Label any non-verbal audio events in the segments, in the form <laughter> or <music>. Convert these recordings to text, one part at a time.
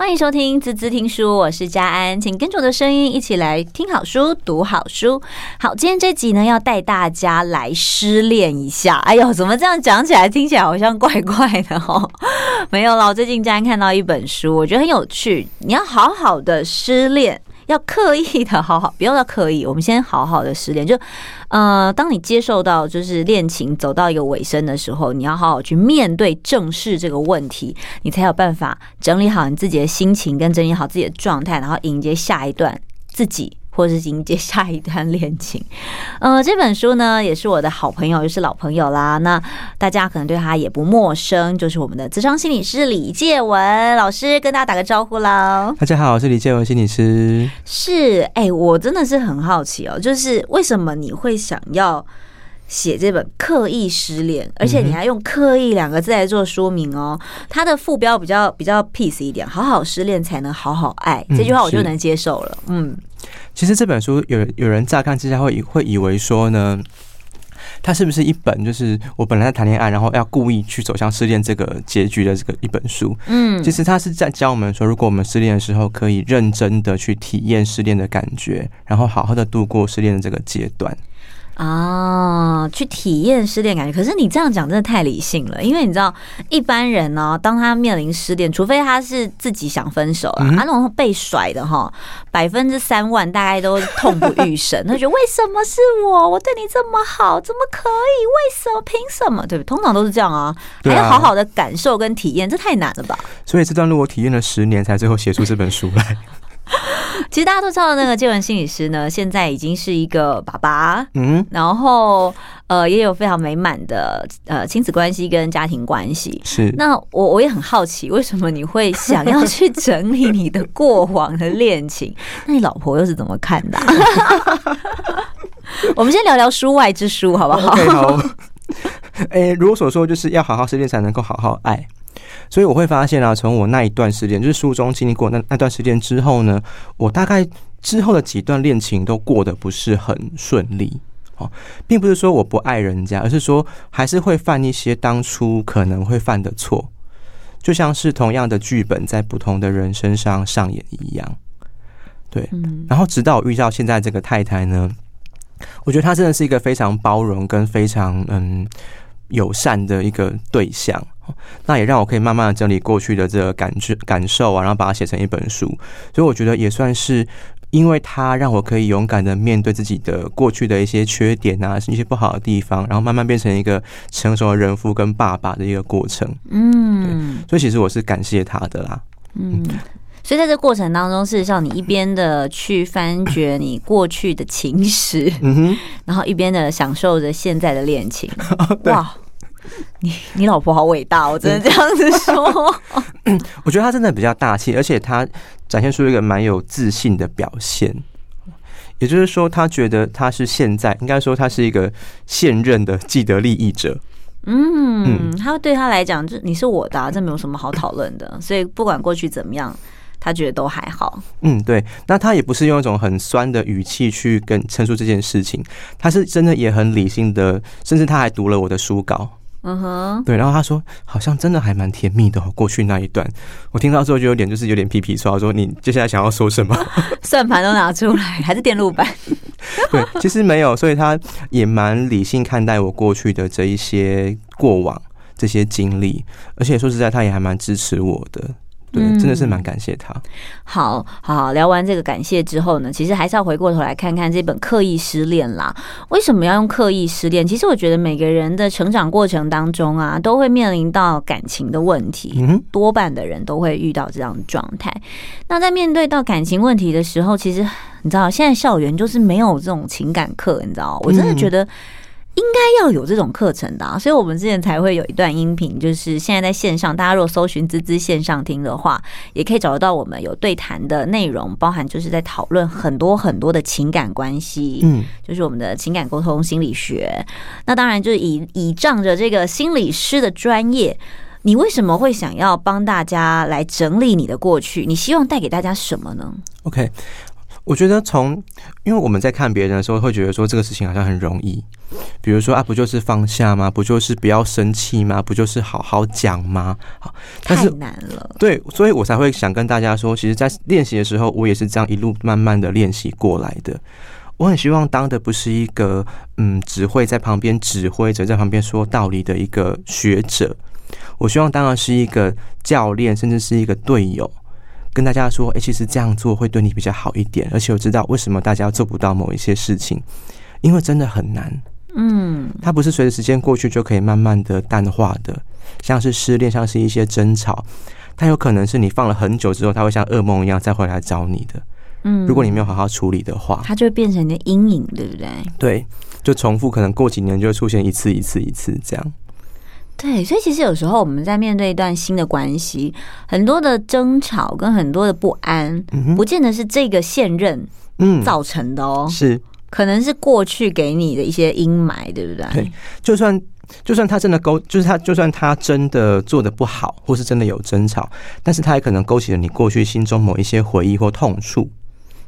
欢迎收听滋滋听书，我是佳安，请跟着我的声音一起来听好书、读好书。好，今天这集呢，要带大家来失恋一下。哎呦，怎么这样讲起来，听起来好像怪怪的哦？<laughs> 没有啦，我最近佳安看到一本书，我觉得很有趣。你要好好的失恋。要刻意的好好，不要要刻意。我们先好好的失恋，就呃，当你接受到就是恋情走到一个尾声的时候，你要好好去面对、正视这个问题，你才有办法整理好你自己的心情，跟整理好自己的状态，然后迎接下一段自己。或是迎接下一段恋情，呃，这本书呢也是我的好朋友，也是老朋友啦。那大家可能对他也不陌生，就是我们的资商心理师李介文老师，跟大家打个招呼喽。大家好，我是李介文心理师。是，哎、欸，我真的是很好奇哦，就是为什么你会想要写这本《刻意失恋》，而且你还用“刻意”两个字来做说明哦。它的副标比较比较 peace 一点，“好好失恋才能好好爱”这句话我就能接受了。嗯。其实这本书有有人乍看之下会以会以为说呢，它是不是一本就是我本来在谈恋爱，然后要故意去走向失恋这个结局的这个一本书？嗯，其实它是在教我们说，如果我们失恋的时候，可以认真的去体验失恋的感觉，然后好好的度过失恋的这个阶段。啊，去体验失恋感觉。可是你这样讲真的太理性了，因为你知道一般人呢，当他面临失恋，除非他是自己想分手啊，他那种被甩的哈，百分之三万大概都痛不欲生。<laughs> 他觉得为什么是我？我对你这么好，怎么可以？为什么？凭什么？对不对？通常都是这样啊，还要好好的感受跟体验，这太难了吧？所以这段路我体验了十年，才最后写出这本书来。<laughs> 其实大家都知道，那个介文心理师呢，现在已经是一个爸爸，嗯，然后呃，也有非常美满的呃亲子关系跟家庭关系。是，那我我也很好奇，为什么你会想要去整理你的过往的恋情？<laughs> 那你老婆又是怎么看的啊？<laughs> 我们先聊聊书外之书，好不好？Okay, 好。哎、欸，如我所说，就是要好好失恋，才能够好好爱。所以我会发现啊，从我那一段时间，就是书中经历过那那段时间之后呢，我大概之后的几段恋情都过得不是很顺利。哦，并不是说我不爱人家，而是说还是会犯一些当初可能会犯的错，就像是同样的剧本在不同的人身上上演一样。对，然后直到我遇到现在这个太太呢，我觉得她真的是一个非常包容跟非常嗯友善的一个对象。那也让我可以慢慢的整理过去的这个感觉感受啊，然后把它写成一本书。所以我觉得也算是，因为它让我可以勇敢的面对自己的过去的一些缺点啊，一些不好的地方，然后慢慢变成一个成熟的人夫跟爸爸的一个过程。嗯，所以其实我是感谢他的啦。嗯，所以在这过程当中，事实上你一边的去翻掘你过去的情史，嗯哼，<laughs> 然后一边的享受着现在的恋情。<laughs> 哇！你你老婆好伟大，我真的这样子说。<laughs> 我觉得她真的比较大气，而且她展现出一个蛮有自信的表现。也就是说，她觉得她是现在，应该说她是一个现任的既得利益者。嗯，她对她来讲，就你是我的啊，这没有什么好讨论的。所以不管过去怎么样，她觉得都还好。嗯，对。那他也不是用一种很酸的语气去跟陈述这件事情，他是真的也很理性的，甚至他还读了我的书稿。嗯哼，对，然后他说好像真的还蛮甜蜜的。过去那一段，我听到之后就有点就是有点皮皮剉，说你接下来想要说什么？<laughs> 算盘都拿出来，还是电路板？<laughs> 对，其实没有，所以他也蛮理性看待我过去的这一些过往这些经历，而且说实在，他也还蛮支持我的。对，真的是蛮感谢他。好好聊完这个感谢之后呢，其实还是要回过头来看看这本《刻意失恋》啦。为什么要用刻意失恋？其实我觉得每个人的成长过程当中啊，都会面临到感情的问题，多半的人都会遇到这样的状态。那在面对到感情问题的时候，其实你知道，现在校园就是没有这种情感课，你知道，我真的觉得。应该要有这种课程的啊，所以我们之前才会有一段音频，就是现在在线上，大家如果搜寻“滋滋线上听”的话，也可以找得到我们有对谈的内容，包含就是在讨论很多很多的情感关系，嗯，就是我们的情感沟通心理学。那当然就是倚倚仗着这个心理师的专业，你为什么会想要帮大家来整理你的过去？你希望带给大家什么呢？OK，我觉得从因为我们在看别人的时候，会觉得说这个事情好像很容易。比如说啊，不就是放下吗？不就是不要生气吗？不就是好好讲吗？好，但是太难了。对，所以我才会想跟大家说，其实，在练习的时候，我也是这样一路慢慢的练习过来的。我很希望当的不是一个嗯，只会在旁边指挥着，在旁边说道理的一个学者。我希望当然是一个教练，甚至是一个队友，跟大家说，哎、欸，其实这样做会对你比较好一点。而且我知道为什么大家做不到某一些事情，因为真的很难。嗯，它不是随着时间过去就可以慢慢的淡化的，像是失恋，像是一些争吵，它有可能是你放了很久之后，它会像噩梦一样再回来找你的。嗯，如果你没有好好处理的话，它就会变成你的阴影，对不对？对，就重复，可能过几年就会出现一次一次一次这样。对，所以其实有时候我们在面对一段新的关系，很多的争吵跟很多的不安，不见得是这个现任嗯造成的哦，是可能是过去给你的一些阴霾，对不对？对，就算就算他真的勾，就是他就算他真的做的不好，或是真的有争吵，但是他也可能勾起了你过去心中某一些回忆或痛处。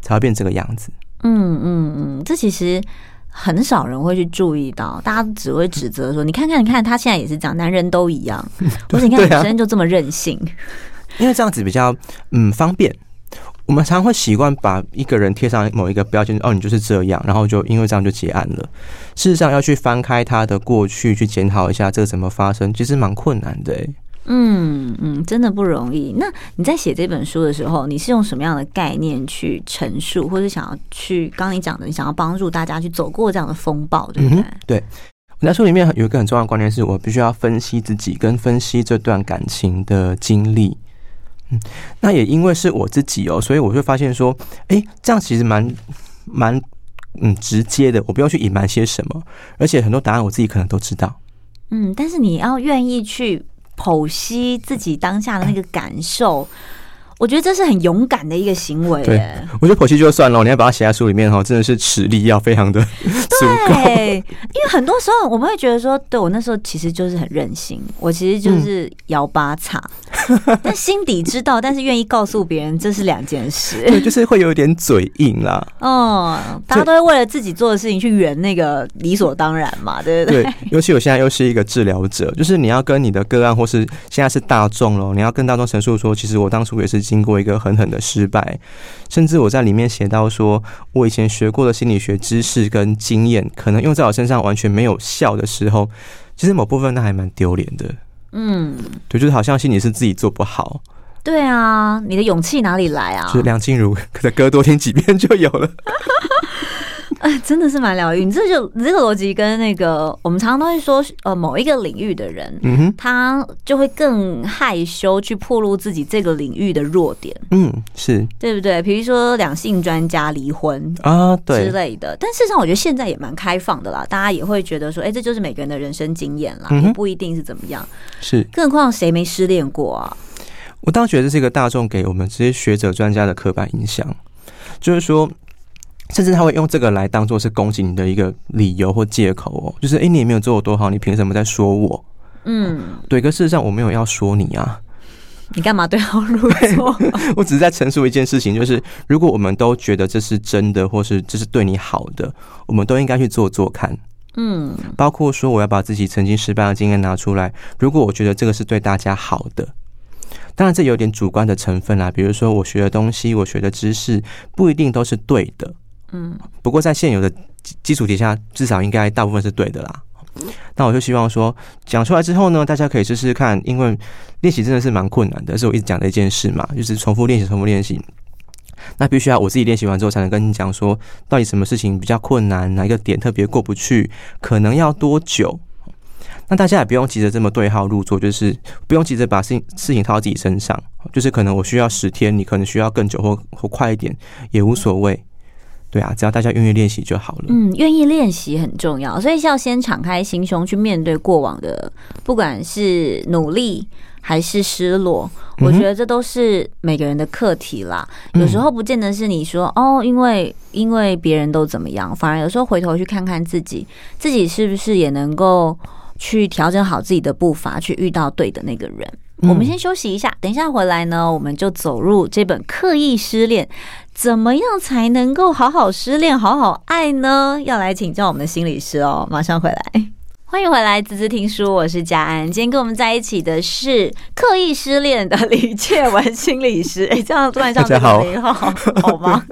才会变这个样子。嗯嗯嗯，这其实很少人会去注意到，大家只会指责说：“你看看，你看，他现在也是这样，男人都一样。<laughs> ”不是，你看女生就这么任性。因为这样子比较嗯方便。我们常常会习惯把一个人贴上某一个标签，哦，你就是这样，然后就因为这样就结案了。事实上，要去翻开他的过去，去检讨一下这个怎么发生，其实蛮困难的。嗯嗯，真的不容易。那你在写这本书的时候，你是用什么样的概念去陈述，或者想要去刚刚你讲的，你想要帮助大家去走过这样的风暴，对不对？嗯、对。我在书里面有一个很重要的观念，是我必须要分析自己，跟分析这段感情的经历。那也因为是我自己哦，所以我会发现说，哎、欸，这样其实蛮蛮嗯直接的，我不用去隐瞒些什么，而且很多答案我自己可能都知道。嗯，但是你要愿意去。剖析自己当下的那个感受。我觉得这是很勇敢的一个行为。对，我觉得剖析就算了，你要把它写在书里面哈，真的是实力要非常的 <laughs> 足够。对，因为很多时候我们会觉得说，对我那时候其实就是很任性，我其实就是摇八叉，嗯、但心底知道，但是愿意告诉别人，这是两件事。<laughs> 对，就是会有一点嘴硬啦。嗯，大家都会为了自己做的事情去圆那个理所当然嘛，对不对？对，尤其我现在又是一个治疗者，就是你要跟你的个案，或是现在是大众了，你要跟大众陈述说，其实我当初也是。经过一个狠狠的失败，甚至我在里面写到说，我以前学过的心理学知识跟经验，可能用在我身上完全没有效的时候，其实某部分那还蛮丢脸的。嗯，对，就是好像心里是自己做不好。对啊，你的勇气哪里来啊？就是梁静茹的歌多听几遍就有了。哎，真的是蛮疗愈。你这就你这个逻辑跟那个，我们常常都会说，呃，某一个领域的人，嗯哼，他就会更害羞去暴露自己这个领域的弱点。嗯，是对不对？比如说两性专家离婚啊，对之类的。但事实上，我觉得现在也蛮开放的啦，大家也会觉得说，哎，这就是每个人的人生经验啦，嗯、也不一定是怎么样。是，更何况谁没失恋过啊？我当然觉得这是一个大众给我们这些学者专家的刻板印象，就是说。甚至他会用这个来当做是攻击你的一个理由或借口哦，就是哎，你也没有做我多好，你凭什么在说我？嗯，对，可事实上我没有要说你啊，你干嘛对号入座？<laughs> 我只是在陈述一件事情，就是如果我们都觉得这是真的，或是这是对你好的，我们都应该去做做看。嗯，包括说我要把自己曾经失败的经验拿出来，如果我觉得这个是对大家好的，当然这有点主观的成分啦，比如说我学的东西，我学的知识不一定都是对的。嗯，不过在现有的基础底下，至少应该大部分是对的啦。那我就希望说，讲出来之后呢，大家可以试试看，因为练习真的是蛮困难的，是我一直讲的一件事嘛，就是重复练习，重复练习。那必须要我自己练习完之后，才能跟你讲说，到底什么事情比较困难，哪一个点特别过不去，可能要多久。那大家也不用急着这么对号入座，就是不用急着把事情事情套到自己身上，就是可能我需要十天，你可能需要更久或或快一点，也无所谓。对啊，只要大家愿意练习就好了。嗯，愿意练习很重要，所以要先敞开心胸去面对过往的，不管是努力还是失落，我觉得这都是每个人的课题啦。嗯、有时候不见得是你说哦，因为因为别人都怎么样，反而有时候回头去看看自己，自己是不是也能够去调整好自己的步伐，去遇到对的那个人。我们先休息一下，等一下回来呢，我们就走入这本《刻意失恋》，怎么样才能够好好失恋、好好爱呢？要来请教我们的心理师哦，马上回来。<laughs> 欢迎回来，滋滋听书，我是佳安。今天跟我们在一起的是刻意失恋的李倩文心理师。<laughs> 哎，这样突然上这个名号，<laughs> 好吗？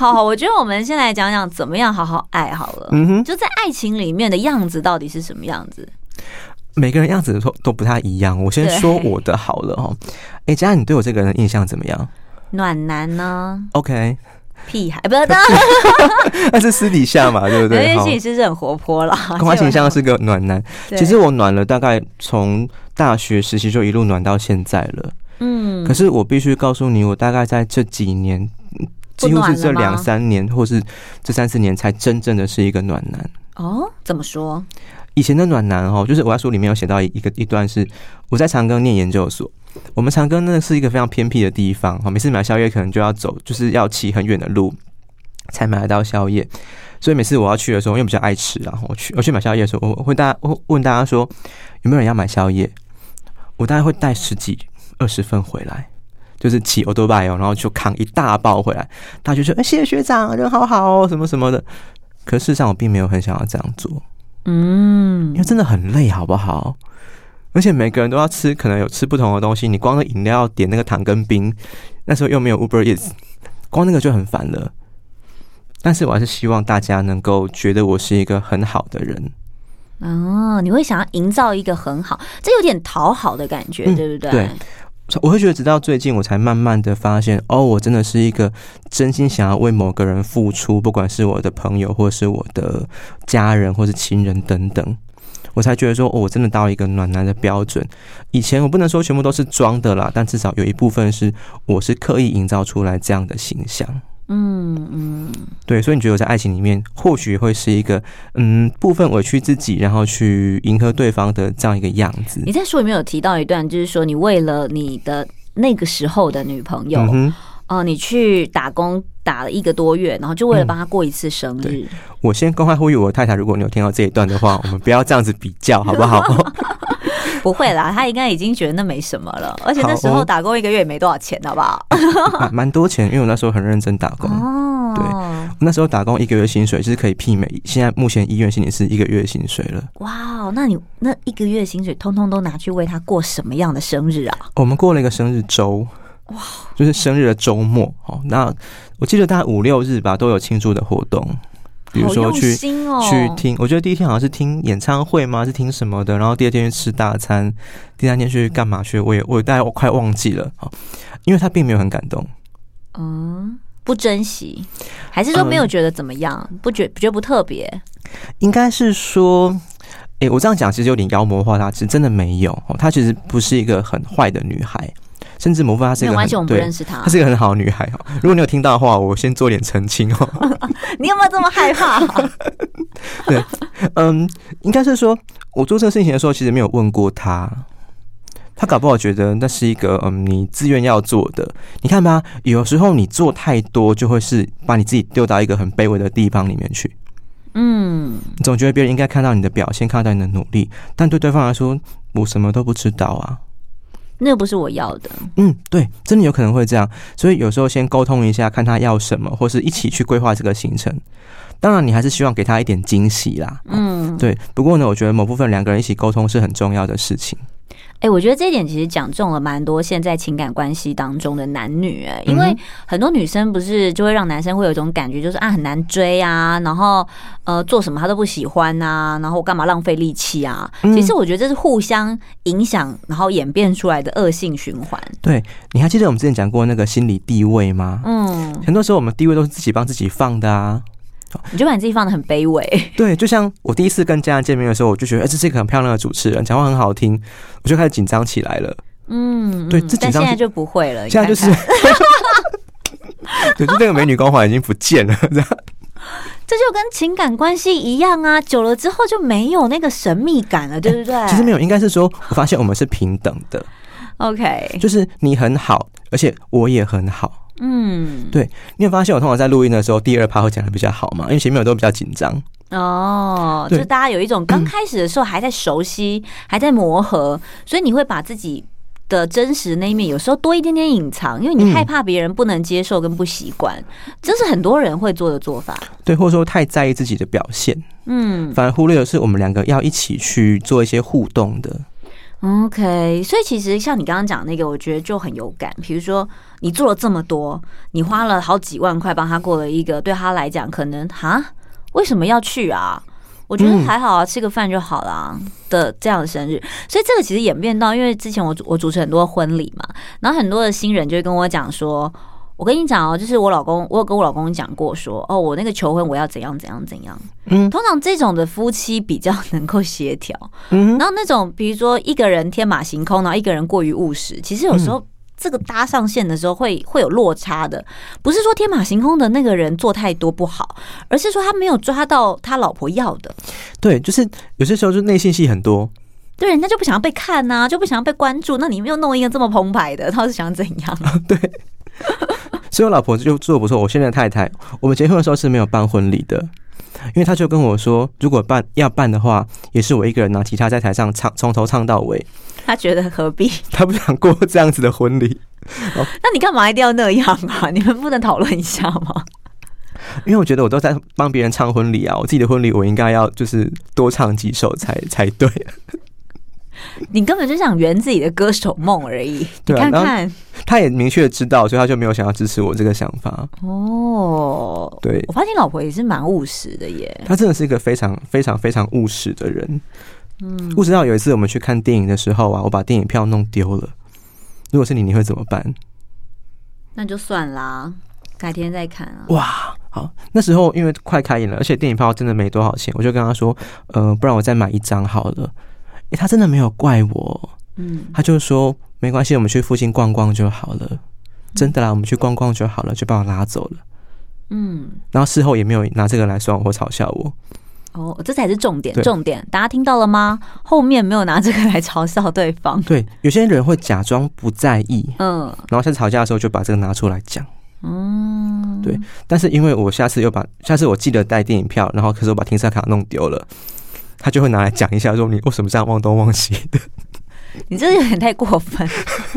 好，好，我觉得我们先来讲讲怎么样好好爱好了。嗯哼，就在爱情里面的样子到底是什么样子？每个人样子都都不太一样。我先说我的好了哈。哎，佳安，你对我这个人印象怎么样？暖男呢？OK。屁孩不知道，<laughs> <laughs> 那是私底下嘛，对不对？因为心理师是很活泼啦，公开形象是个暖男。<laughs> 其实我暖了大概从大学时期就一路暖到现在了。嗯，可是我必须告诉你，我大概在这几年，几乎是这两三年，或是这三四年，才真正的是一个暖男。哦，怎么说？以前的暖男哦，就是我在书里面有写到一个一段，是我在长庚念研究所。我们长庚那是一个非常偏僻的地方，哈，每次买宵夜可能就要走，就是要骑很远的路才买得到宵夜。所以每次我要去的时候，因为比较爱吃，然后我去我去买宵夜的时候，我会大家我问大家说有没有人要买宵夜？我大概会带十几二十份回来，就是骑欧多拜哦，然后就扛一大包回来。大家就说：“哎，谢谢学长，人好好哦，什么什么的。”可事实上我并没有很想要这样做，嗯，因为真的很累，好不好？而且每个人都要吃，可能有吃不同的东西。你光饮料点那个糖跟冰，那时候又没有 Uber Eats，光那个就很烦了。但是我还是希望大家能够觉得我是一个很好的人。哦，你会想要营造一个很好，这有点讨好的感觉，嗯、对不对？对，我会觉得直到最近我才慢慢的发现，哦，我真的是一个真心想要为某个人付出，不管是我的朋友，或是我的家人，或是亲人等等。我才觉得说，哦，我真的到一个暖男的标准。以前我不能说全部都是装的啦，但至少有一部分是我是刻意营造出来这样的形象。嗯嗯，对，所以你觉得我在爱情里面或许会是一个嗯部分委屈自己，然后去迎合对方的这样一个样子。你在书里面有提到一段，就是说你为了你的那个时候的女朋友。嗯哦，你去打工打了一个多月，然后就为了帮他过一次生日。嗯、我先公开呼吁我太太，如果你有听到这一段的话，我们不要这样子比较，好不好？<laughs> 不会啦，他应该已经觉得那没什么了。而且那时候打工一个月也没多少钱，好不好？<laughs> 蛮多钱，因为我那时候很认真打工。哦，对，我那时候打工一个月薪水就是可以媲美现在目前医院心理师一个月薪水了。哇，那你那一个月薪水通通都拿去为他过什么样的生日啊？我们过了一个生日周。哇，就是生日的周末哦。那我记得大概五六日吧，都有庆祝的活动，比如说去去听。我觉得第一天好像是听演唱会吗？是听什么的？然后第二天去吃大餐，第三天去干嘛去？我也我大概我快忘记了啊，因为他并没有很感动。嗯，不珍惜，还是说没有觉得怎么样？嗯、不觉觉得不特别？应该是说，哎、欸，我这样讲其实有点妖魔化她，其实真的没有。她其实不是一个很坏的女孩。甚至某部分她是一个很，没关系，我们不认识她。她是一个很好的女孩哈。如果你有听到的话，我先做点澄清哦。<laughs> 你有没有这么害怕？<laughs> 对，嗯，应该是说，我做这个事情的时候，其实没有问过她。她搞不好觉得那是一个嗯，你自愿要做的。你看吧，有时候你做太多，就会是把你自己丢到一个很卑微的地方里面去。嗯，你总觉得别人应该看到你的表现，看到你的努力，但对对方来说，我什么都不知道啊。那不是我要的。嗯，对，真的有可能会这样，所以有时候先沟通一下，看他要什么，或是一起去规划这个行程。当然，你还是希望给他一点惊喜啦。嗯，对。不过呢，我觉得某部分两个人一起沟通是很重要的事情。哎、欸，我觉得这一点其实讲中了蛮多现在情感关系当中的男女、欸，哎，因为很多女生不是就会让男生会有一种感觉，就是啊很难追啊，然后呃做什么他都不喜欢啊，然后干嘛浪费力气啊？其实我觉得这是互相影响，然后演变出来的恶性循环。对，你还记得我们之前讲过那个心理地位吗？嗯，很多时候我们地位都是自己帮自己放的啊。你就把你自己放的很卑微。对，就像我第一次跟家人见面的时候，我就觉得，哎、欸，这是一个很漂亮的主持人，讲话很好听，我就开始紧张起来了。嗯，对，这现在就不会了。现在就是，<laughs> 对，就那个美女光环已经不见了。这样，<laughs> 这就跟情感关系一样啊，久了之后就没有那个神秘感了，对不对？欸、其实没有，应该是说，我发现我们是平等的。OK，就是你很好，而且我也很好。嗯，对，你有发现我通常在录音的时候，第二趴会讲的比较好嘛？因为前面我都比较紧张哦，就大家有一种刚开始的时候还在熟悉，嗯、还在磨合，所以你会把自己的真实那一面，有时候多一点点隐藏，因为你害怕别人不能接受跟不习惯，嗯、这是很多人会做的做法。对，或者说太在意自己的表现，嗯，反而忽略的是我们两个要一起去做一些互动的。OK，所以其实像你刚刚讲那个，我觉得就很有感。比如说，你做了这么多，你花了好几万块帮他过了一个对他来讲可能哈，为什么要去啊？我觉得还好啊，吃个饭就好了的这样的生日。所以这个其实演变到，因为之前我我主持很多婚礼嘛，然后很多的新人就会跟我讲说。我跟你讲哦，就是我老公，我有跟我老公讲过说，哦，我那个求婚我要怎样怎样怎样。嗯，通常这种的夫妻比较能够协调。嗯，然后那种比如说一个人天马行空，然后一个人过于务实，其实有时候这个搭上线的时候会会有落差的。不是说天马行空的那个人做太多不好，而是说他没有抓到他老婆要的。对，就是有些时候就内心戏很多。对，人家就不想要被看呐，就不想要被关注。那你又弄一个这么澎湃的，他是想怎样？<laughs> 对。所以我老婆就做得不错。我现在的太太，我们结婚的时候是没有办婚礼的，因为他就跟我说，如果办要办的话，也是我一个人拿吉他在台上唱，从头唱到尾。他觉得何必？他不想过这样子的婚礼。<laughs> 那你干嘛一定要那样啊？<laughs> 你们不能讨论一下吗？因为我觉得我都在帮别人唱婚礼啊，我自己的婚礼我应该要就是多唱几首才才对。你根本就想圆自己的歌手梦而已。你看看，他也明确知道，所以他就没有想要支持我这个想法。哦，对，我发现老婆也是蛮务实的耶。他真的是一个非常非常非常务实的人。嗯，务实到有一次我们去看电影的时候啊，我把电影票弄丢了。如果是你，你会怎么办？那就算啦，改天再看啊。哇，好，那时候因为快开演了，而且电影票真的没多少钱，我就跟他说，呃，不然我再买一张好了。欸、他真的没有怪我，嗯，他就说没关系，我们去附近逛逛就好了。真的啦，我们去逛逛就好了，就把我拉走了，嗯。然后事后也没有拿这个来酸我或嘲笑我。哦，这才是重点，重点，大家听到了吗？后面没有拿这个来嘲笑对方。对，有些人会假装不在意，嗯，然后下次吵架的时候就把这个拿出来讲，嗯，对。但是因为我下次又把下次我记得带电影票，然后可是我把停车卡弄丢了。他就会拿来讲一下，说你为什么这样忘东忘西的？<laughs> 你这有点太过分。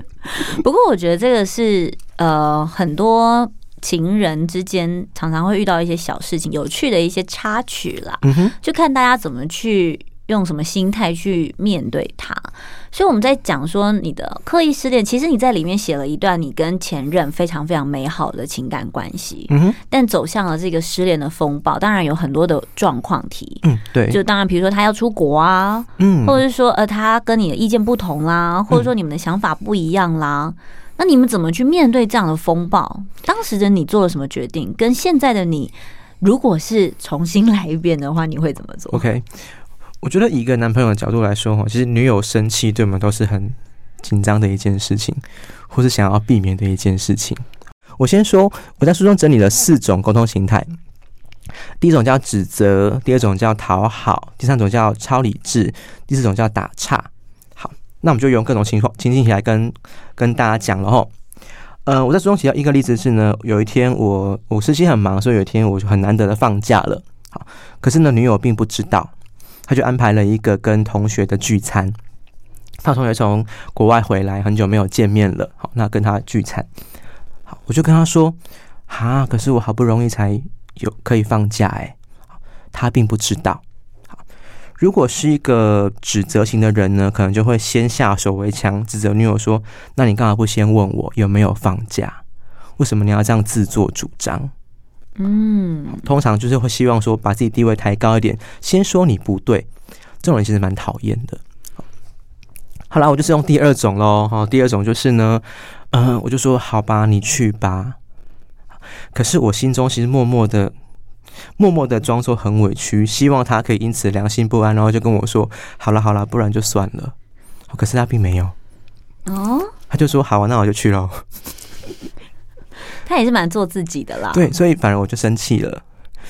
<laughs> 不过我觉得这个是呃，很多情人之间常常会遇到一些小事情，有趣的一些插曲啦。嗯，就看大家怎么去。用什么心态去面对他？所以我们在讲说你的刻意失恋，其实你在里面写了一段你跟前任非常非常美好的情感关系，嗯哼，但走向了这个失恋的风暴，当然有很多的状况题，嗯，对，就当然比如说他要出国啊，嗯，或者是说呃他跟你的意见不同啦，或者说你们的想法不一样啦，那你们怎么去面对这样的风暴？当时的你做了什么决定？跟现在的你，如果是重新来一遍的话，你会怎么做？OK。我觉得以一个男朋友的角度来说，哈，其实女友生气对我们都是很紧张的一件事情，或是想要避免的一件事情。我先说，我在书中整理了四种沟通形态。第一种叫指责，第二种叫讨好，第三种叫超理智，第四种叫打岔。好，那我们就用各种情况情境起来跟跟大家讲了哈。呃，我在书中提到一个例子是呢，有一天我我实习很忙，所以有一天我就很难得的放假了。好，可是呢，女友并不知道。他就安排了一个跟同学的聚餐，他同学从国外回来，很久没有见面了。好，那跟他聚餐，好，我就跟他说：“哈，可是我好不容易才有可以放假，哎。”他并不知道。好，如果是一个指责型的人呢，可能就会先下手为强，指责女友说：“那你干嘛不先问我有没有放假？为什么你要这样自作主张？”嗯，通常就是会希望说把自己地位抬高一点，先说你不对，这种人其实蛮讨厌的。好了，我就是用第二种喽。哈，第二种就是呢，嗯，我就说好吧，你去吧。可是我心中其实默默的、默默的装作很委屈，希望他可以因此良心不安，然后就跟我说好了好了，不然就算了。可是他并没有。哦，他就说好啊，那我就去喽。他也是蛮做自己的啦，对，所以反而我就生气了，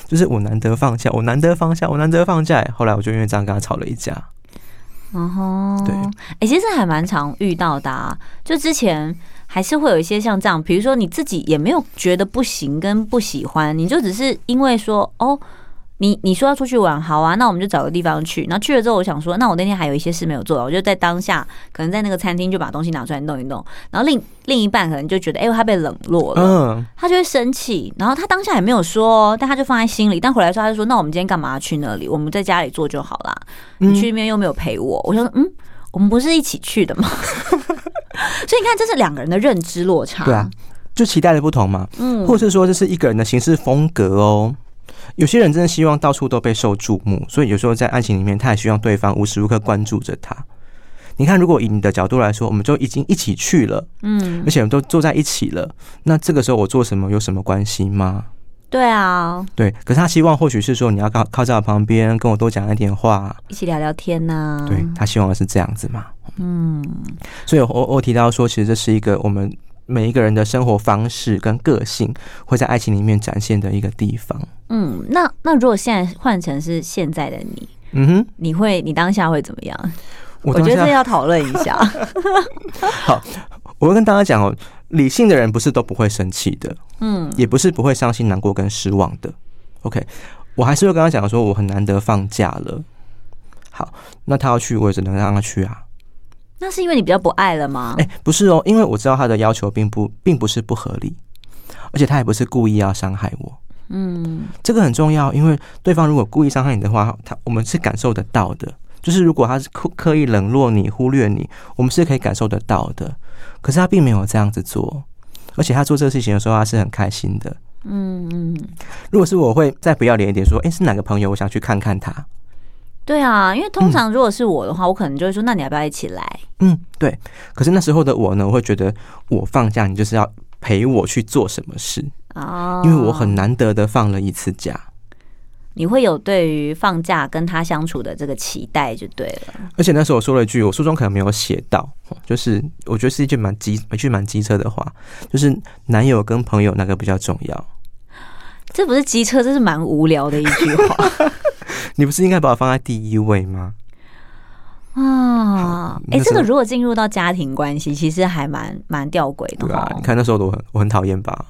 就是我难得放下，我难得放下，我难得放假，后来我就因为这样跟他吵了一架。嗯哼，对，哎、欸，其实还蛮常遇到的啊，就之前还是会有一些像这样，比如说你自己也没有觉得不行跟不喜欢，你就只是因为说哦，你你说要出去玩，好啊，那我们就找个地方去。然后去了之后，我想说，那我那天还有一些事没有做，我就在当下，可能在那个餐厅就把东西拿出来弄一弄。然后另另一半可能就觉得，哎呦，他被冷落了，嗯，他就会生气。然后他当下也没有说，但他就放在心里。但回来说，他就说，那我们今天干嘛去那里？我们在家里做就好啦。你去那边又没有陪我。我说，嗯，我们不是一起去的吗？<laughs> 所以你看，这是两个人的认知落差，对啊，就期待的不同嘛，嗯，或者是说这是一个人的行事风格哦。有些人真的希望到处都被受注目，所以有时候在爱情里面，他也希望对方无时无刻关注着他。你看，如果以你的角度来说，我们就已经一起去了，嗯，而且我们都坐在一起了，那这个时候我做什么有什么关系吗？对啊，对。可是他希望或许是说你要靠靠在我旁边，跟我多讲一点话，一起聊聊天呐、啊。对，他希望的是这样子嘛，嗯。所以我我提到说，其实这是一个我们每一个人的生活方式跟个性会在爱情里面展现的一个地方。嗯，那那如果现在换成是现在的你，嗯哼，你会你当下会怎么样？我，我觉得这要讨论一下。<laughs> 好，我会跟大家讲哦，理性的人不是都不会生气的，嗯，也不是不会伤心、难过跟失望的。OK，我还是会跟他讲说，我很难得放假了。好，那他要去，我也只能让他去啊。那是因为你比较不爱了吗？哎、欸，不是哦，因为我知道他的要求并不并不是不合理，而且他也不是故意要伤害我。嗯，这个很重要，因为对方如果故意伤害你的话，他我们是感受得到的。就是如果他是刻刻意冷落你、忽略你，我们是可以感受得到的。可是他并没有这样子做，而且他做这个事情的时候，他是很开心的。嗯嗯。如果是我会再不要脸一点说，哎，是哪个朋友？我想去看看他。对啊，因为通常如果是我的话，嗯、我可能就会说，那你要不要一起来？嗯，对。可是那时候的我呢，我会觉得我放假，你就是要陪我去做什么事。哦，因为我很难得的放了一次假，你会有对于放假跟他相处的这个期待就对了。而且那时候我说了一句，我书中可能没有写到，就是我觉得是一句蛮机一句蛮机车的话，就是男友跟朋友那个比较重要？这不是机车，这是蛮无聊的一句话。<laughs> 你不是应该把我放在第一位吗？啊，哎、欸，这个如果进入到家庭关系，其实还蛮蛮吊诡的。对啊，你看那时候我很我很讨厌吧。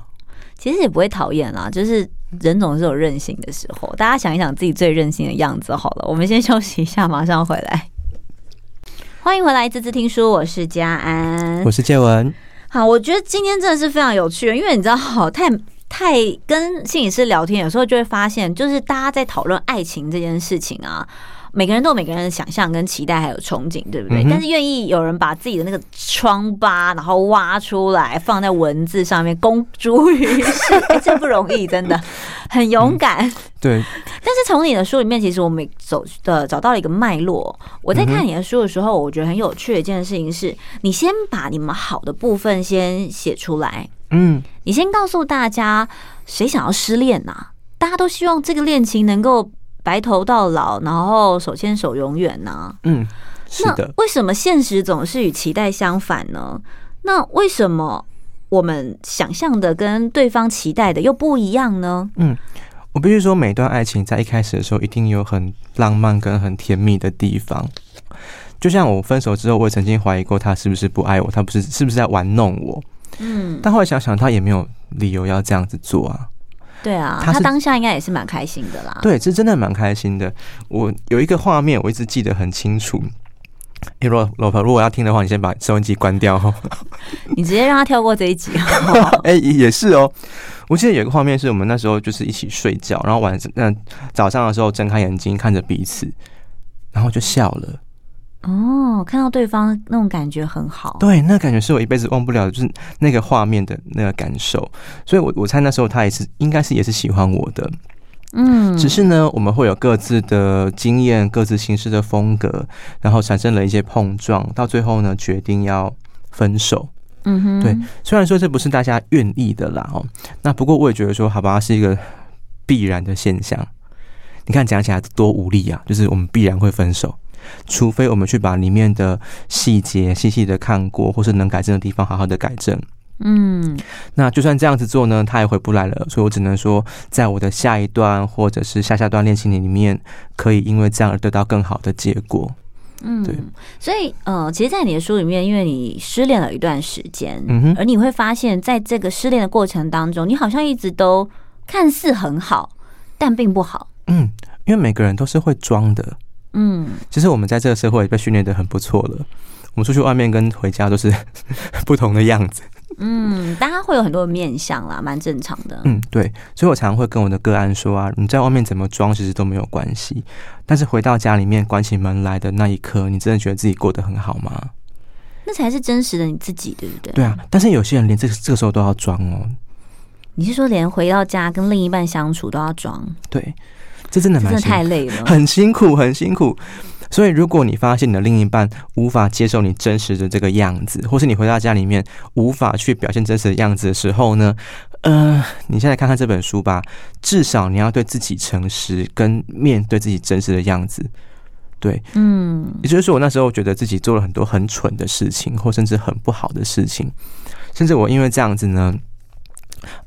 其实也不会讨厌啦，就是人总是有任性的时候。大家想一想自己最任性的样子好了。我们先休息一下，马上回来。<laughs> 欢迎回来，滋滋听书，我是家安，我是建文。好，我觉得今天真的是非常有趣，因为你知道，好 <laughs> 太太跟心理师聊天，有时候就会发现，就是大家在讨论爱情这件事情啊。每个人都有每个人的想象跟期待，还有憧憬，对不对？但是愿意有人把自己的那个疮疤，然后挖出来放在文字上面公诸于世，哎，这不容易，真的 <laughs> 很勇敢。对。但是从你的书里面，其实我们走的找到了一个脉络。我在看你的书的时候，我觉得很有趣的一件事情是，你先把你们好的部分先写出来。嗯。你先告诉大家，谁想要失恋呐？大家都希望这个恋情能够。白头到老，然后手牵手永远呐、啊？嗯，是的。为什么现实总是与期待相反呢？那为什么我们想象的跟对方期待的又不一样呢？嗯，我必须说，每段爱情在一开始的时候，一定有很浪漫跟很甜蜜的地方。就像我分手之后，我也曾经怀疑过他是不是不爱我，他不是是不是在玩弄我？嗯，但后来想想，他也没有理由要这样子做啊。对啊，他当下应该也是蛮开心的啦。对，这真的蛮开心的。我有一个画面，我一直记得很清楚。哎，若老婆，如果要听的话，你先把收音机关掉哦。<laughs> 你直接让他跳过这一集。<laughs> 哎，也是哦。我记得有一个画面，是我们那时候就是一起睡觉，然后晚上嗯早上的时候睁开眼睛看着彼此，然后就笑了。哦，看到对方那种感觉很好，对，那感觉是我一辈子忘不了的，就是那个画面的那个感受。所以我，我我猜那时候他也是，应该是也是喜欢我的，嗯。只是呢，我们会有各自的经验、各自行事的风格，然后产生了一些碰撞，到最后呢，决定要分手。嗯哼，对。虽然说这不是大家愿意的啦，哦，那不过我也觉得说，好吧，是一个必然的现象。你看讲起来多无力啊，就是我们必然会分手。除非我们去把里面的细节细细的看过，或是能改正的地方好好的改正。嗯，那就算这样子做呢，他也回不来了。所以我只能说，在我的下一段或者是下下段恋情里面，可以因为这样而得到更好的结果。嗯，对。所以，呃，其实，在你的书里面，因为你失恋了一段时间，而你会发现在这个失恋的过程当中，你好像一直都看似很好，但并不好。嗯，因为每个人都是会装的。嗯，其实我们在这个社会被训练的很不错了。我们出去外面跟回家都是 <laughs> 不同的样子。嗯，大家会有很多面相啦，蛮正常的。嗯，对，所以我常常会跟我的个案说啊，你在外面怎么装，其实都没有关系。但是回到家里面关起门来的那一刻，你真的觉得自己过得很好吗？那才是真实的你自己，对不对？对啊，但是有些人连这个这个时候都要装哦。你是说连回到家跟另一半相处都要装？对，这真的蛮真的太累了，<laughs> 很辛苦，很辛苦。所以，如果你发现你的另一半无法接受你真实的这个样子，或是你回到家里面无法去表现真实的样子的时候呢，呃，你现在看看这本书吧。至少你要对自己诚实，跟面对自己真实的样子。对，嗯，也就是说，我那时候觉得自己做了很多很蠢的事情，或甚至很不好的事情，甚至我因为这样子呢，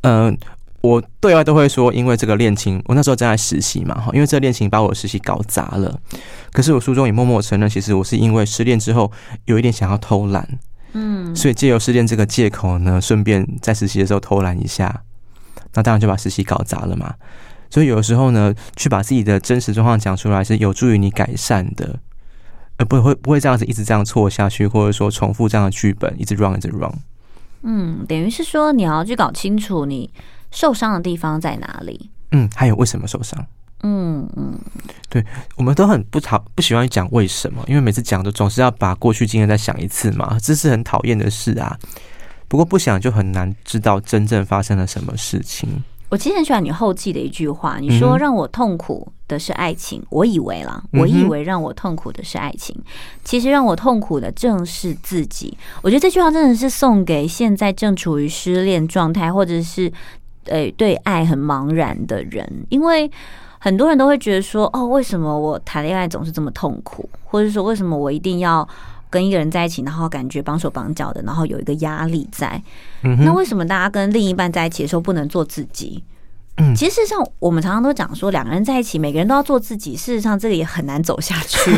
嗯、呃。我对外都会说，因为这个恋情，我那时候正在实习嘛，哈，因为这个恋情把我的实习搞砸了。可是我书中也默默承认，其实我是因为失恋之后有一点想要偷懒，嗯，所以借由失恋这个借口呢，顺便在实习的时候偷懒一下，那当然就把实习搞砸了嘛。所以有的时候呢，去把自己的真实状况讲出来，是有助于你改善的，呃不会不会这样子一直这样错下去，或者说重复这样的剧本，一直 run 一直 run。嗯，等于是说你要去搞清楚你。受伤的地方在哪里？嗯，还有为什么受伤？嗯嗯，对，我们都很不讨不喜欢讲为什么，因为每次讲都总是要把过去经验再想一次嘛，这是很讨厌的事啊。不过不想就很难知道真正发生了什么事情。我其实很喜欢你后记的一句话，你说让我痛苦的是爱情，我以为啦，我以为让我痛苦的是爱情，其实让我痛苦的正是自己。我觉得这句话真的是送给现在正处于失恋状态，或者是。诶对，爱很茫然的人，因为很多人都会觉得说，哦，为什么我谈恋爱总是这么痛苦？或者说，为什么我一定要跟一个人在一起，然后感觉绑手绑脚的，然后有一个压力在？嗯。那为什么大家跟另一半在一起的时候不能做自己？嗯，其实事实上，我们常常都讲说，两个人在一起，每个人都要做自己。事实上，这个也很难走下去。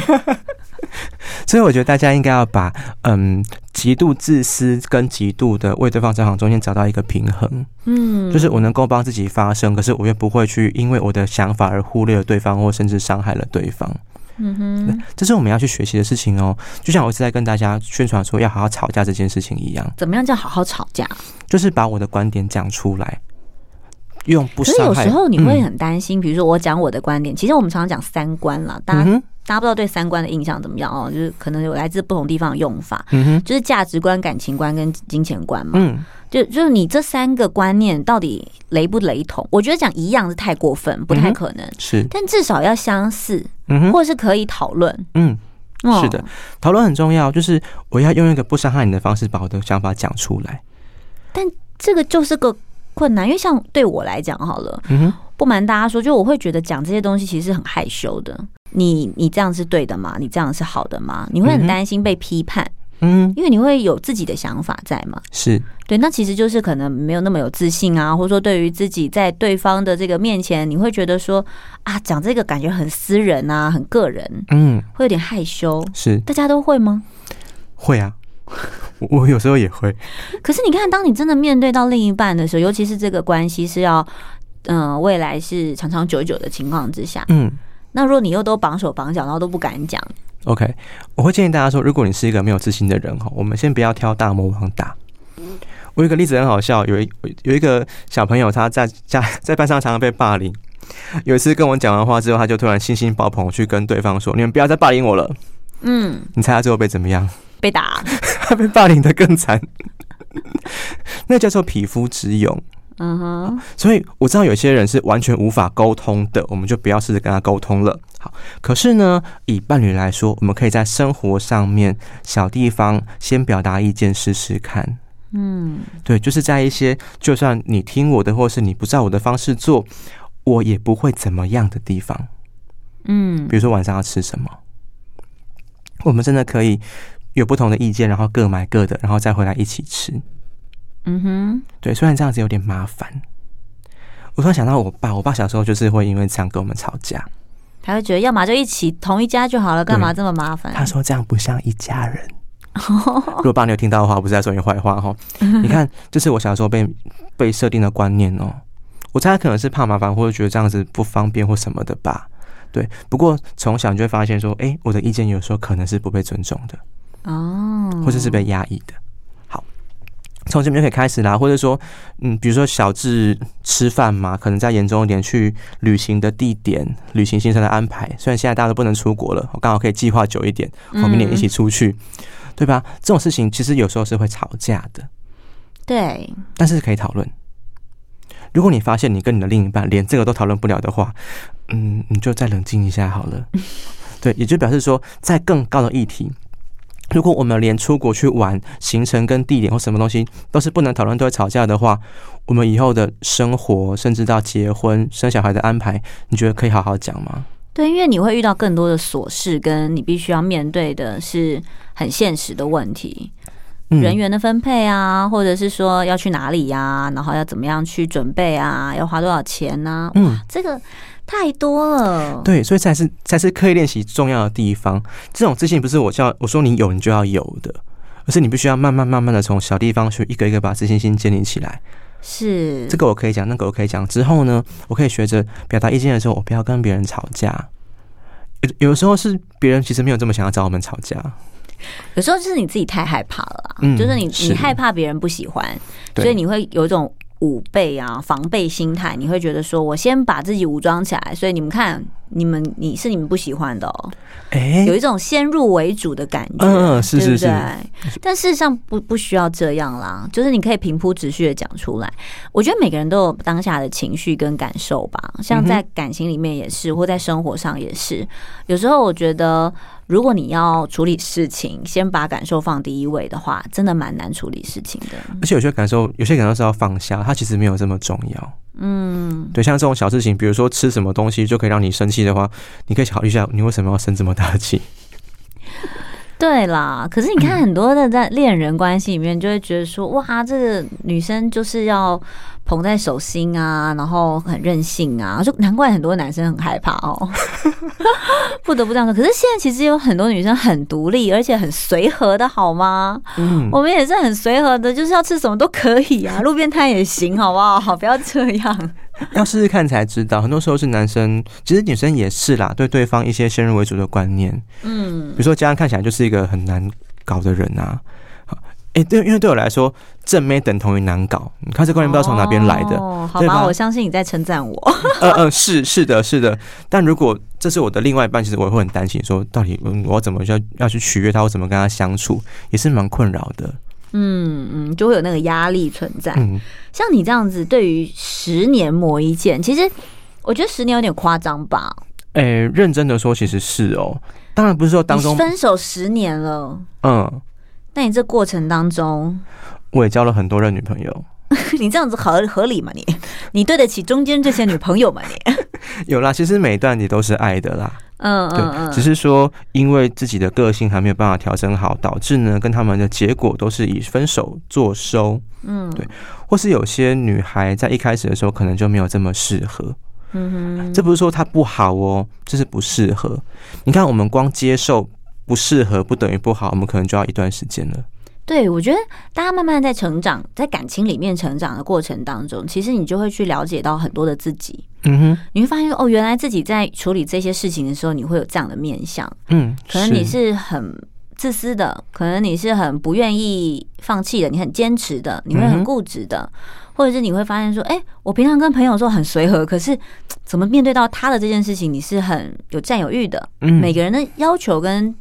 <laughs> 所以，我觉得大家应该要把嗯，极度自私跟极度的为对方着想中间找到一个平衡。嗯，就是我能够帮自己发声，可是我又不会去因为我的想法而忽略了对方，或甚至伤害了对方。嗯哼，这是我们要去学习的事情哦。就像我一直在跟大家宣传说要好好吵架这件事情一样。怎么样叫好好吵架？就是把我的观点讲出来。用不，可是有时候你会很担心，比如说我讲我的观点，其实我们常常讲三观啦，大家大家不知道对三观的印象怎么样哦，就是可能有来自不同地方的用法，就是价值观、感情观跟金钱观嘛，嗯，就就是你这三个观念到底雷不雷同？我觉得讲一样是太过分，不太可能，是，但至少要相似，嗯，或是可以讨论，嗯，是的，讨论很重要，就是我要用一个不伤害你的方式把我的想法讲出来，但这个就是个。困难，因为像对我来讲，好了，嗯，不瞒大家说，就我会觉得讲这些东西其实是很害羞的。你你这样是对的吗？你这样是好的吗？你会很担心被批判，嗯，因为你会有自己的想法在嘛。是对，那其实就是可能没有那么有自信啊，或者说对于自己在对方的这个面前，你会觉得说啊，讲这个感觉很私人啊，很个人，嗯，会有点害羞。是，大家都会吗？会啊。<laughs> 我有时候也会，可是你看，当你真的面对到另一半的时候，尤其是这个关系是要，嗯、呃，未来是长长久久的情况之下，嗯，那如果你又都绑手绑脚，然后都不敢讲，OK，我会建议大家说，如果你是一个没有自信的人哈，我们先不要挑大魔王打。我有一个例子很好笑，有一有一个小朋友他在家 <laughs> 在班上常常被霸凌，有一次跟我讲完话之后，他就突然信心爆棚去跟对方说：“你们不要再霸凌我了。”嗯，你猜他最后被怎么样？被打，<laughs> 他被霸凌的更惨，<laughs> 那叫做匹夫之勇。嗯哼，所以我知道有些人是完全无法沟通的，我们就不要试着跟他沟通了。好，可是呢，以伴侣来说，我们可以在生活上面小地方先表达意见试试看。嗯，对，就是在一些就算你听我的，或是你不照我的方式做，我也不会怎么样的地方。嗯，比如说晚上要吃什么，我们真的可以。有不同的意见，然后各买各的，然后再回来一起吃。嗯哼，对，虽然这样子有点麻烦。我突然想到我爸，我爸小时候就是会因为这样跟我们吵架。他会觉得，要么就一起同一家就好了，干嘛这么麻烦？他说这样不像一家人。<laughs> 如果爸你有听到的话，我不是在说你坏话哈。<laughs> 你看，这是我小时候被被设定的观念哦。我猜他可能是怕麻烦，或者觉得这样子不方便或什么的吧。对，不过从小你就会发现说，哎，我的意见有时候可能是不被尊重的哦，或者是被压抑的。好，从这边就可以开始啦，或者说，嗯，比如说小至吃饭嘛，可能再严重一点，去旅行的地点、旅行行程的安排。虽然现在大家都不能出国了，我刚好可以计划久一点，我明年一起出去，嗯、对吧？这种事情其实有时候是会吵架的，对，但是可以讨论。如果你发现你跟你的另一半连这个都讨论不了的话，嗯，你就再冷静一下好了。<laughs> 对，也就表示说，在更高的议题，如果我们连出国去玩、行程跟地点或什么东西都是不能讨论、都会吵架的话，我们以后的生活，甚至到结婚、生小孩的安排，你觉得可以好好讲吗？对，因为你会遇到更多的琐事，跟你必须要面对的是很现实的问题。人员的分配啊，或者是说要去哪里呀、啊，然后要怎么样去准备啊，要花多少钱呢、啊？嗯，这个太多了。对，所以才是才是刻意练习重要的地方。这种自信不是我叫我说你有你就要有的，而是你必须要慢慢慢慢的从小地方去一个一个把自信心建立起来。是这个我可以讲，那个我可以讲。之后呢，我可以学着表达意见的时候，我不要跟别人吵架。有有时候是别人其实没有这么想要找我们吵架。有时候就是你自己太害怕了，嗯，就是你你害怕别人不喜欢，所以你会有一种武备啊、防备心态，你会觉得说我先把自己武装起来，所以你们看。你们你是你们不喜欢的哦，哎，有一种先入为主的感觉，嗯，是是是，但事实上不不需要这样啦，就是你可以平铺直叙的讲出来。我觉得每个人都有当下的情绪跟感受吧，像在感情里面也是，或在生活上也是。有时候我觉得，如果你要处理事情，先把感受放第一位的话，真的蛮难处理事情的。而且有些感受，有些感受是要放下，它其实没有这么重要。嗯，对，像这种小事情，比如说吃什么东西就可以让你生气的话，你可以考虑一下，你为什么要生这么大的气？对啦，可是你看很多的在恋人关系里面，就会觉得说，哇，这个女生就是要。捧在手心啊，然后很任性啊，就难怪很多男生很害怕哦。<laughs> 不得不这样说，可是现在其实有很多女生很独立，而且很随和的，好吗？嗯，我们也是很随和的，就是要吃什么都可以啊，路边摊也行，好不好？好，不要这样。<laughs> 要试试看才知道，很多时候是男生，其实女生也是啦，对对方一些先入为主的观念。嗯，比如说家人看起来就是一个很难搞的人啊。哎、欸，对，因为对我来说，正妹等同于难搞。你看这观念不知道从哪边来的。哦，好吧，我相信你在称赞我。嗯 <laughs> 嗯，是是的，是的。但如果这是我的另外一半，其实我会很担心，说到底我要怎么要要去取悦他，我怎么跟他相处，也是蛮困扰的。嗯嗯，就会有那个压力存在。嗯，像你这样子，对于十年磨一剑，其实我觉得十年有点夸张吧。哎、欸，认真的说，其实是哦。当然不是说当中分手十年了。嗯。那你这过程当中，我也交了很多任女朋友。<laughs> 你这样子合合理吗？你你对得起中间这些女朋友吗？你 <laughs> 有啦，其实每一段你都是爱的啦。嗯嗯嗯，只是说因为自己的个性还没有办法调整好，导致呢跟他们的结果都是以分手作收。嗯，对，或是有些女孩在一开始的时候可能就没有这么适合。嗯哼，这不是说她不好哦，这是不适合。你看，我们光接受。不适合不等于不好，我们可能就要一段时间了。对，我觉得大家慢慢在成长，在感情里面成长的过程当中，其实你就会去了解到很多的自己。嗯哼，你会发现哦，原来自己在处理这些事情的时候，你会有这样的面相。嗯，可能你是很自私的，可能你是很不愿意放弃的，你很坚持的，你会很固执的，嗯、或者是你会发现说，哎，我平常跟朋友说很随和，可是怎么面对到他的这件事情，你是很有占有欲的。嗯，每个人的要求跟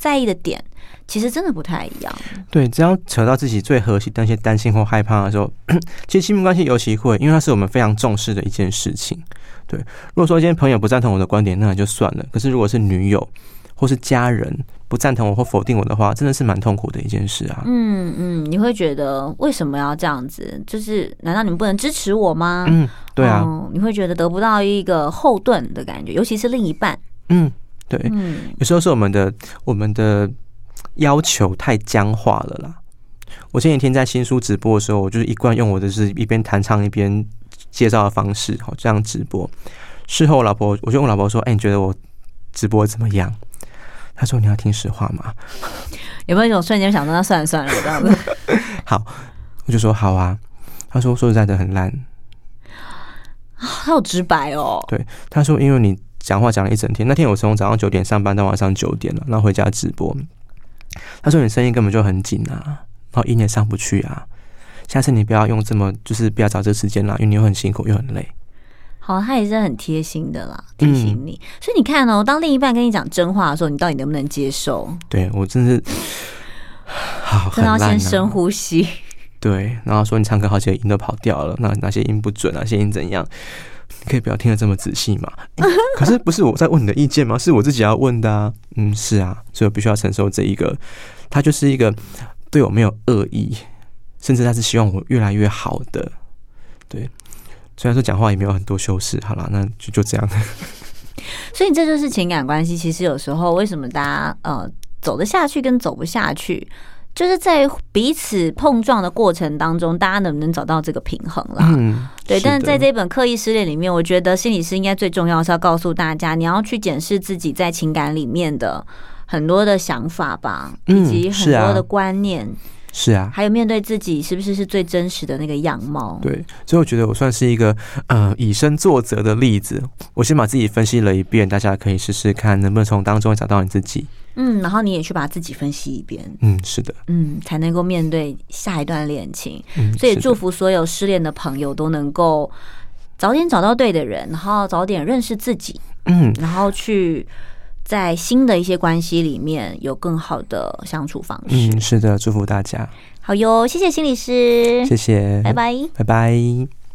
在意的点其实真的不太一样。对，只要扯到自己最核心的那些担心或害怕的时候，<clears throat> 其实亲密关系尤其会，因为它是我们非常重视的一件事情。对，如果说今天朋友不赞同我的观点，那也就算了。可是如果是女友或是家人不赞同我或否定我的话，真的是蛮痛苦的一件事啊。嗯嗯，你会觉得为什么要这样子？就是难道你们不能支持我吗？嗯，对啊。嗯，你会觉得得不到一个后盾的感觉，尤其是另一半。嗯。对，有时候是我们的我们的要求太僵化了啦。我前几天在新书直播的时候，我就是一贯用我的是一边弹唱一边介绍的方式，好这样直播。事后我老婆，我就问我老婆说：“哎，你觉得我直播怎么样？”她说：“你要听实话吗？”有没有一种瞬间想到：“那算了算了，这样子。<laughs> ”好，我就说好啊。她说：“说实在的，很烂。”他好直白哦。对，他说因为你讲话讲了一整天，那天我从早上九点上班到晚上九点了，然后回家直播。他说你声音根本就很紧啊，然后音也上不去啊。下次你不要用这么，就是不要找这个时间啦，因为你又很辛苦又很累。好，他也是很贴心的啦，提醒你。嗯、所以你看哦，当另一半跟你讲真话的时候，你到底能不能接受？对我真是，<sighs> 好，真的要先深呼吸。对，然后说你唱歌好几个音都跑掉了，那哪些音不准，哪些音怎样？你可以不要听得这么仔细嘛？可是不是我在问你的意见吗？是我自己要问的啊。嗯，是啊，所以我必须要承受这一个。他就是一个对我没有恶意，甚至他是希望我越来越好的。对，虽然说讲话也没有很多修饰，好了，那就就这样。<laughs> 所以这就是情感关系。其实有时候为什么大家呃走得下去跟走不下去？就是在彼此碰撞的过程当中，大家能不能找到这个平衡啦？嗯，对。但是在这本《刻意失恋》里面，我觉得心理师应该最重要是要告诉大家，你要去检视自己在情感里面的很多的想法吧，以及很多的观念。是啊，还有面对自己是不是是最真实的那个样貌？对，所以我觉得我算是一个呃以身作则的例子。我先把自己分析了一遍，大家可以试试看能不能从当中找到你自己。嗯，然后你也去把自己分析一遍。嗯，是的，嗯，才能够面对下一段恋情。嗯，所以祝福所有失恋的朋友都能够早点找到对的人，然后早点认识自己。嗯，然后去在新的一些关系里面有更好的相处方式。嗯，是的，祝福大家。好哟，谢谢心理师，谢谢，拜拜，拜拜。